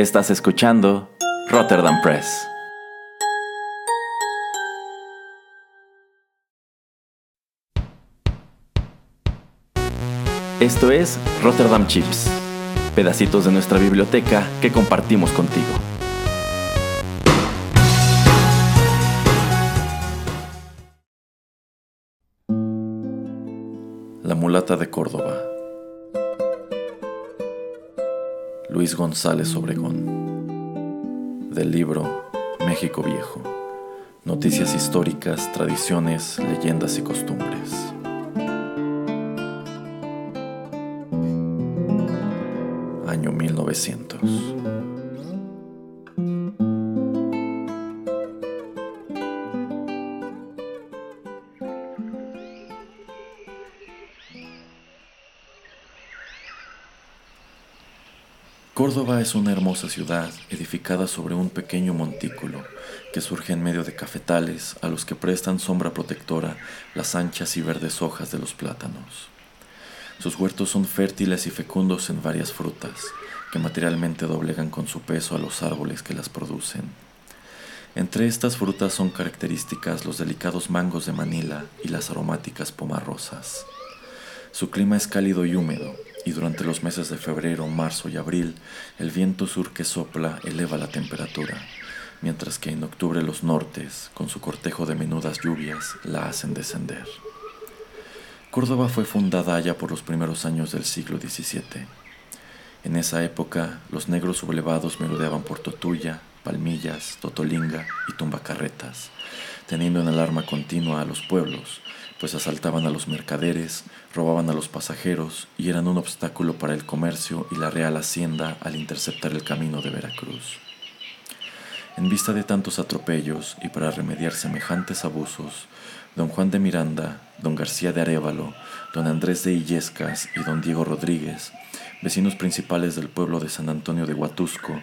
Estás escuchando Rotterdam Press. Esto es Rotterdam Chips, pedacitos de nuestra biblioteca que compartimos contigo. La mulata de Córdoba. Luis González Obregón. Del libro México Viejo. Noticias históricas, tradiciones, leyendas y costumbres. Año 1900. Es una hermosa ciudad edificada sobre un pequeño montículo que surge en medio de cafetales a los que prestan sombra protectora las anchas y verdes hojas de los plátanos. Sus huertos son fértiles y fecundos en varias frutas que materialmente doblegan con su peso a los árboles que las producen. Entre estas frutas son características los delicados mangos de Manila y las aromáticas pomarrosas. Su clima es cálido y húmedo, y durante los meses de febrero, marzo y abril el viento sur que sopla eleva la temperatura, mientras que en octubre los nortes, con su cortejo de menudas lluvias, la hacen descender. Córdoba fue fundada allá por los primeros años del siglo XVII. En esa época, los negros sublevados merodeaban por Totuya, Palmillas, Totolinga y Tumbacarretas, teniendo en alarma continua a los pueblos, pues asaltaban a los mercaderes, robaban a los pasajeros y eran un obstáculo para el comercio y la real hacienda al interceptar el camino de Veracruz. En vista de tantos atropellos y para remediar semejantes abusos, don Juan de Miranda, don García de Arevalo, don Andrés de Illescas y don Diego Rodríguez, vecinos principales del pueblo de San Antonio de Huatusco,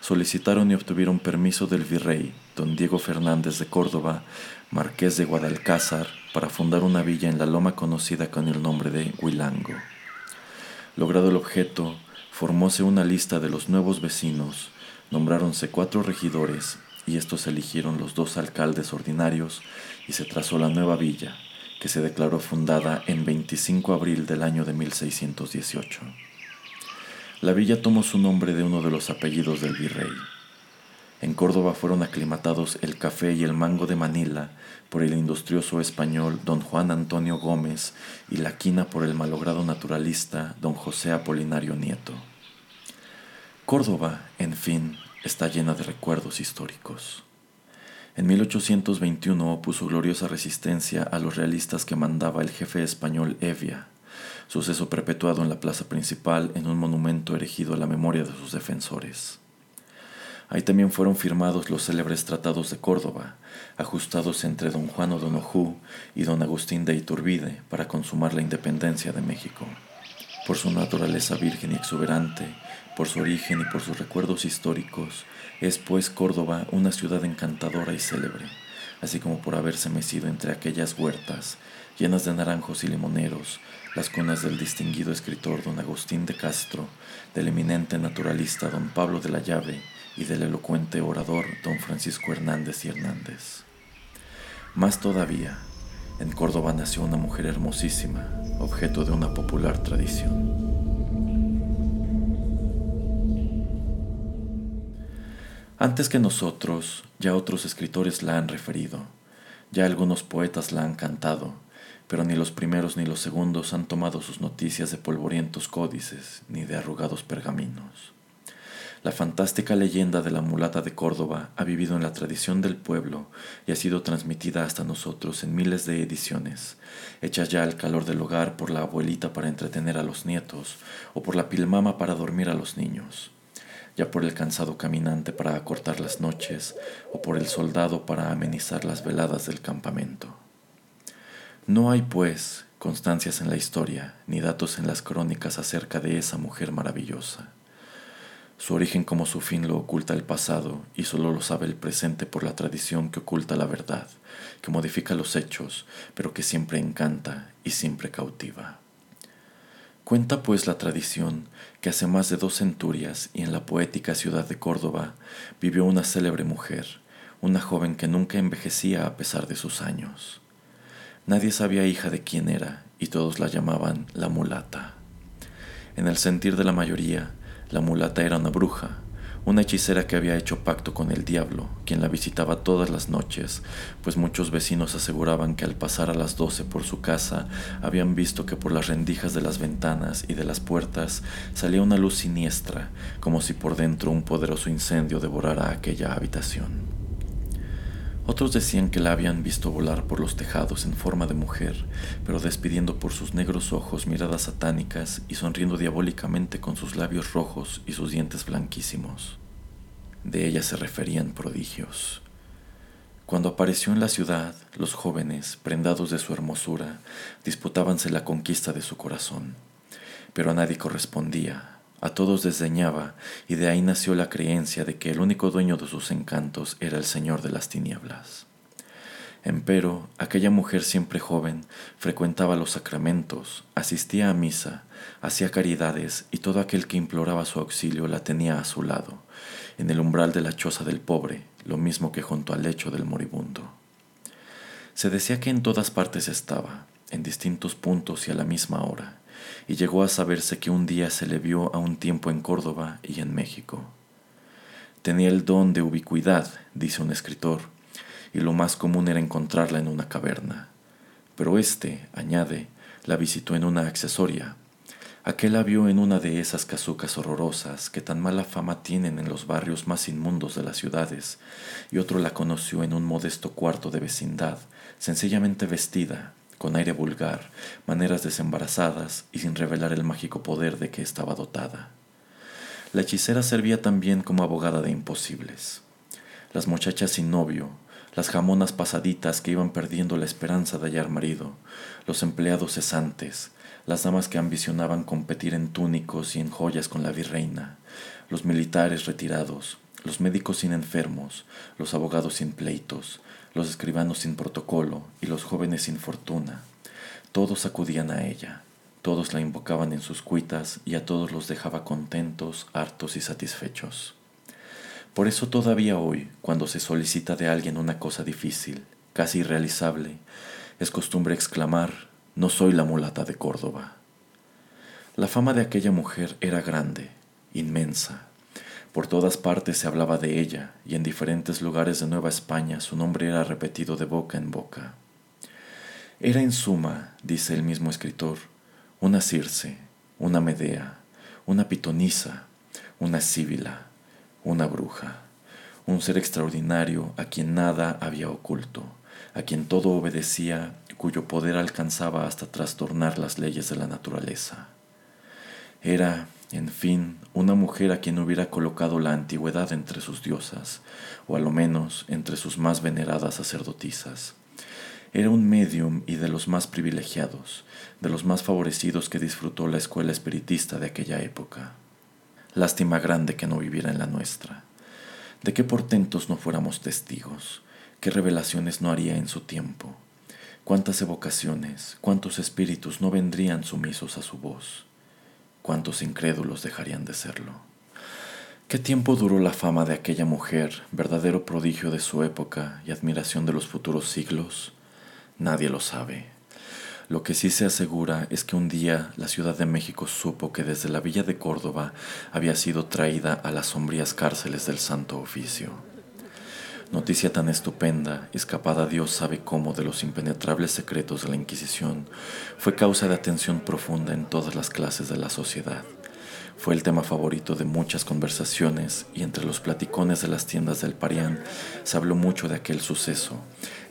solicitaron y obtuvieron permiso del virrey, don Diego Fernández de Córdoba, marqués de Guadalcázar, para fundar una villa en la loma conocida con el nombre de Huilango. Logrado el objeto, formóse una lista de los nuevos vecinos, nombráronse cuatro regidores y estos eligieron los dos alcaldes ordinarios y se trazó la nueva villa, que se declaró fundada en 25 de abril del año de 1618. La villa tomó su nombre de uno de los apellidos del virrey. En Córdoba fueron aclimatados el café y el mango de Manila por el industrioso español don Juan Antonio Gómez y la quina por el malogrado naturalista don José Apolinario Nieto. Córdoba, en fin, está llena de recuerdos históricos. En 1821 opuso gloriosa resistencia a los realistas que mandaba el jefe español Evia, suceso perpetuado en la plaza principal en un monumento erigido a la memoria de sus defensores. Ahí también fueron firmados los célebres tratados de Córdoba, ajustados entre don Juan O'Donoghue y don Agustín de Iturbide para consumar la independencia de México. Por su naturaleza virgen y exuberante, por su origen y por sus recuerdos históricos, es pues Córdoba una ciudad encantadora y célebre, así como por haberse mecido entre aquellas huertas llenas de naranjos y limoneros, las cunas del distinguido escritor don Agustín de Castro, del eminente naturalista don Pablo de la Llave y del elocuente orador don Francisco Hernández y Hernández. Más todavía, en Córdoba nació una mujer hermosísima, objeto de una popular tradición. Antes que nosotros, ya otros escritores la han referido, ya algunos poetas la han cantado, pero ni los primeros ni los segundos han tomado sus noticias de polvorientos códices ni de arrugados pergaminos. La fantástica leyenda de la mulata de Córdoba ha vivido en la tradición del pueblo y ha sido transmitida hasta nosotros en miles de ediciones, hechas ya al calor del hogar por la abuelita para entretener a los nietos o por la pilmama para dormir a los niños, ya por el cansado caminante para acortar las noches o por el soldado para amenizar las veladas del campamento. No hay, pues, constancias en la historia ni datos en las crónicas acerca de esa mujer maravillosa. Su origen como su fin lo oculta el pasado y solo lo sabe el presente por la tradición que oculta la verdad, que modifica los hechos, pero que siempre encanta y siempre cautiva. Cuenta pues la tradición que hace más de dos centurias y en la poética ciudad de Córdoba vivió una célebre mujer, una joven que nunca envejecía a pesar de sus años. Nadie sabía hija de quién era y todos la llamaban la mulata. En el sentir de la mayoría, la mulata era una bruja, una hechicera que había hecho pacto con el diablo, quien la visitaba todas las noches, pues muchos vecinos aseguraban que al pasar a las doce por su casa habían visto que por las rendijas de las ventanas y de las puertas salía una luz siniestra, como si por dentro un poderoso incendio devorara aquella habitación. Otros decían que la habían visto volar por los tejados en forma de mujer, pero despidiendo por sus negros ojos miradas satánicas y sonriendo diabólicamente con sus labios rojos y sus dientes blanquísimos. De ella se referían prodigios. Cuando apareció en la ciudad, los jóvenes, prendados de su hermosura, disputábanse la conquista de su corazón, pero a nadie correspondía, a todos desdeñaba, y de ahí nació la creencia de que el único dueño de sus encantos era el Señor de las tinieblas. Empero, aquella mujer siempre joven frecuentaba los sacramentos, asistía a misa, hacía caridades y todo aquel que imploraba su auxilio la tenía a su lado, en el umbral de la choza del pobre, lo mismo que junto al lecho del moribundo. Se decía que en todas partes estaba, en distintos puntos y a la misma hora, y llegó a saberse que un día se le vio a un tiempo en Córdoba y en México. Tenía el don de ubicuidad, dice un escritor, y lo más común era encontrarla en una caverna. Pero éste, añade, la visitó en una accesoria. Aquel la vio en una de esas casucas horrorosas que tan mala fama tienen en los barrios más inmundos de las ciudades, y otro la conoció en un modesto cuarto de vecindad, sencillamente vestida, con aire vulgar, maneras desembarazadas y sin revelar el mágico poder de que estaba dotada. La hechicera servía también como abogada de imposibles. Las muchachas sin novio, las jamonas pasaditas que iban perdiendo la esperanza de hallar marido, los empleados cesantes, las damas que ambicionaban competir en túnicos y en joyas con la virreina, los militares retirados, los médicos sin enfermos, los abogados sin pleitos, los escribanos sin protocolo y los jóvenes sin fortuna. Todos acudían a ella, todos la invocaban en sus cuitas y a todos los dejaba contentos, hartos y satisfechos. Por eso todavía hoy, cuando se solicita de alguien una cosa difícil, casi irrealizable, es costumbre exclamar, no soy la mulata de Córdoba. La fama de aquella mujer era grande, inmensa, por todas partes se hablaba de ella, y en diferentes lugares de Nueva España su nombre era repetido de boca en boca. Era en suma, dice el mismo escritor, una Circe, una Medea, una pitonisa, una síbila, una bruja, un ser extraordinario a quien nada había oculto, a quien todo obedecía, cuyo poder alcanzaba hasta trastornar las leyes de la naturaleza. Era, en fin, una mujer a quien hubiera colocado la antigüedad entre sus diosas, o a lo menos entre sus más veneradas sacerdotisas. Era un medium y de los más privilegiados, de los más favorecidos que disfrutó la escuela espiritista de aquella época. Lástima grande que no viviera en la nuestra. De qué portentos no fuéramos testigos, qué revelaciones no haría en su tiempo, cuántas evocaciones, cuántos espíritus no vendrían sumisos a su voz cuántos incrédulos dejarían de serlo. ¿Qué tiempo duró la fama de aquella mujer, verdadero prodigio de su época y admiración de los futuros siglos? Nadie lo sabe. Lo que sí se asegura es que un día la Ciudad de México supo que desde la villa de Córdoba había sido traída a las sombrías cárceles del Santo Oficio. Noticia tan estupenda, escapada Dios sabe cómo de los impenetrables secretos de la Inquisición, fue causa de atención profunda en todas las clases de la sociedad. Fue el tema favorito de muchas conversaciones y entre los platicones de las tiendas del Parián se habló mucho de aquel suceso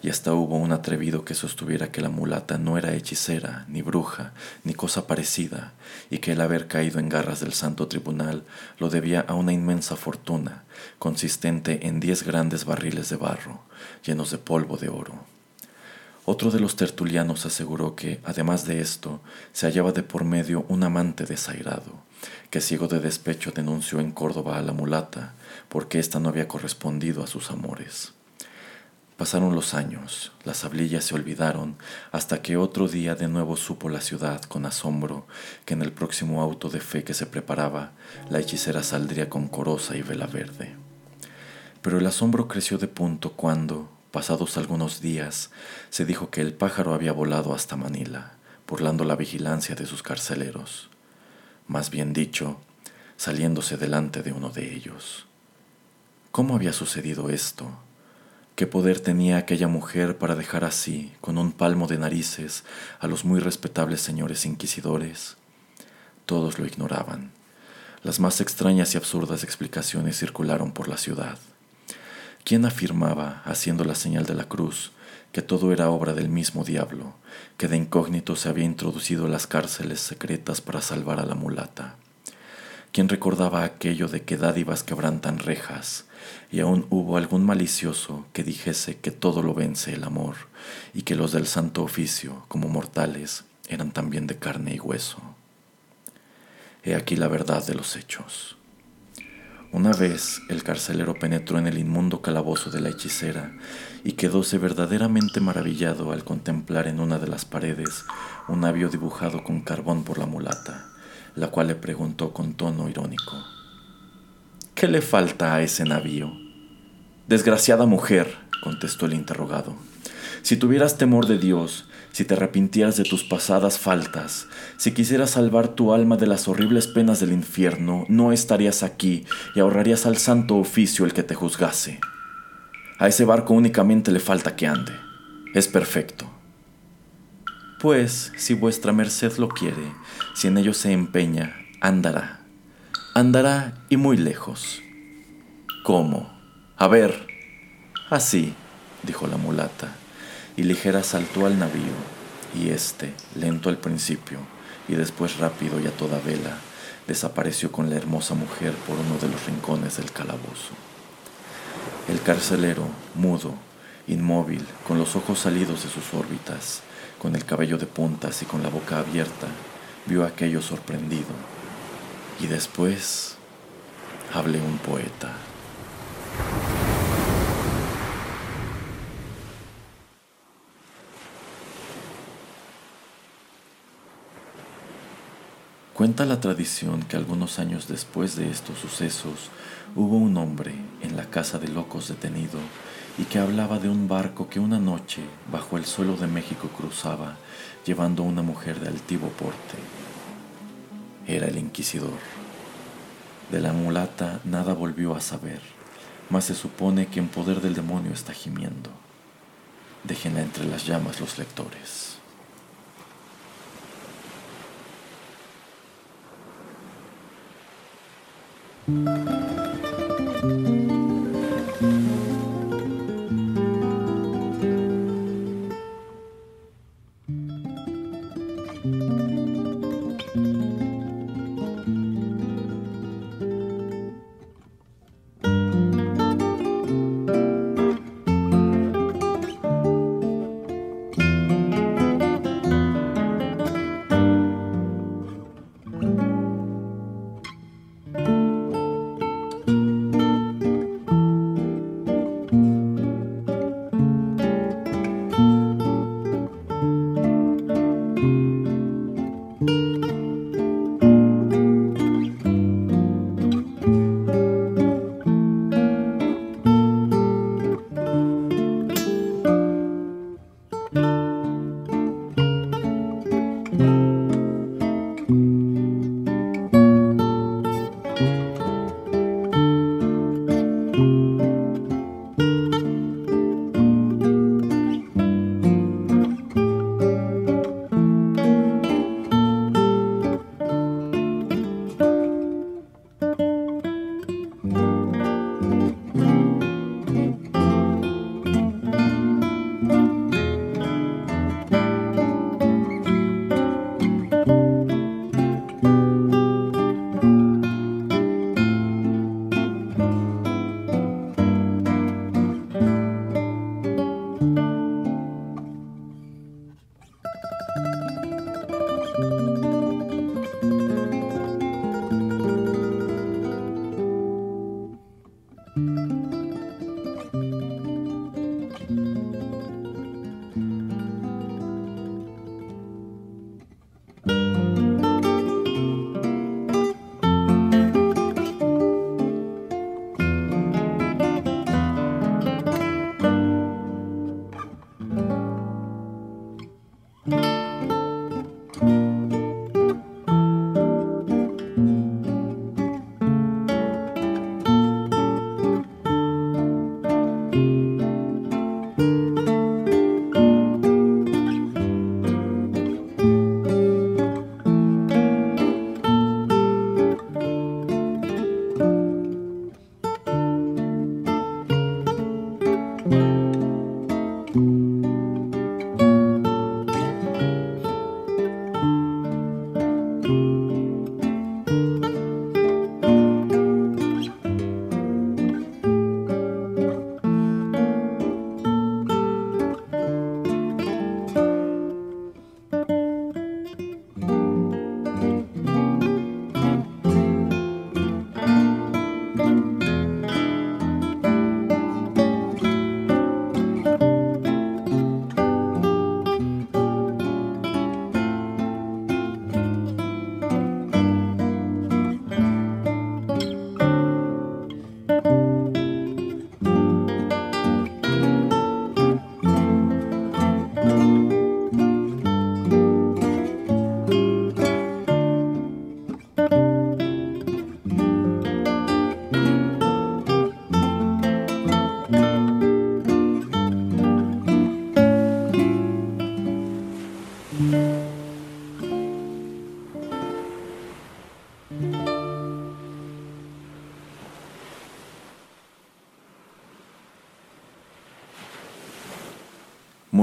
y hasta hubo un atrevido que sostuviera que la mulata no era hechicera, ni bruja, ni cosa parecida, y que el haber caído en garras del santo tribunal lo debía a una inmensa fortuna, consistente en diez grandes barriles de barro, llenos de polvo de oro. Otro de los tertulianos aseguró que, además de esto, se hallaba de por medio un amante desairado, que ciego de despecho denunció en Córdoba a la mulata, porque ésta no había correspondido a sus amores. Pasaron los años, las hablillas se olvidaron, hasta que otro día de nuevo supo la ciudad con asombro que en el próximo auto de fe que se preparaba, la hechicera saldría con corosa y vela verde. Pero el asombro creció de punto cuando, pasados algunos días, se dijo que el pájaro había volado hasta Manila, burlando la vigilancia de sus carceleros. Más bien dicho, saliéndose delante de uno de ellos. ¿Cómo había sucedido esto? ¿Qué poder tenía aquella mujer para dejar así, con un palmo de narices, a los muy respetables señores inquisidores? Todos lo ignoraban. Las más extrañas y absurdas explicaciones circularon por la ciudad. ¿Quién afirmaba, haciendo la señal de la cruz, que todo era obra del mismo diablo, que de incógnito se había introducido en las cárceles secretas para salvar a la mulata? ¿Quién recordaba aquello de que dádivas quebrantan rejas, y aún hubo algún malicioso que dijese que todo lo vence el amor, y que los del santo oficio, como mortales, eran también de carne y hueso. He aquí la verdad de los hechos. Una vez el carcelero penetró en el inmundo calabozo de la hechicera y quedóse verdaderamente maravillado al contemplar en una de las paredes un navio dibujado con carbón por la mulata, la cual le preguntó con tono irónico. ¿Qué le falta a ese navío? Desgraciada mujer, contestó el interrogado, si tuvieras temor de Dios, si te arrepintieras de tus pasadas faltas, si quisieras salvar tu alma de las horribles penas del infierno, no estarías aquí y ahorrarías al santo oficio el que te juzgase. A ese barco únicamente le falta que ande. Es perfecto. Pues, si vuestra merced lo quiere, si en ello se empeña, andará andará y muy lejos. ¿Cómo? A ver. Así, dijo la mulata, y ligera saltó al navío, y éste, lento al principio, y después rápido y a toda vela, desapareció con la hermosa mujer por uno de los rincones del calabozo. El carcelero, mudo, inmóvil, con los ojos salidos de sus órbitas, con el cabello de puntas y con la boca abierta, vio aquello sorprendido y después hablé un poeta. Cuenta la tradición que algunos años después de estos sucesos hubo un hombre en la casa de locos detenido y que hablaba de un barco que una noche bajo el suelo de México cruzaba llevando a una mujer de altivo porte era el inquisidor. De la mulata nada volvió a saber, mas se supone que en poder del demonio está gimiendo. Déjenla entre las llamas los lectores.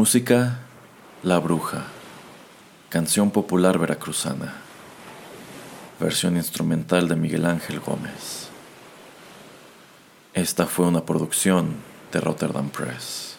Música La Bruja, canción popular veracruzana, versión instrumental de Miguel Ángel Gómez. Esta fue una producción de Rotterdam Press.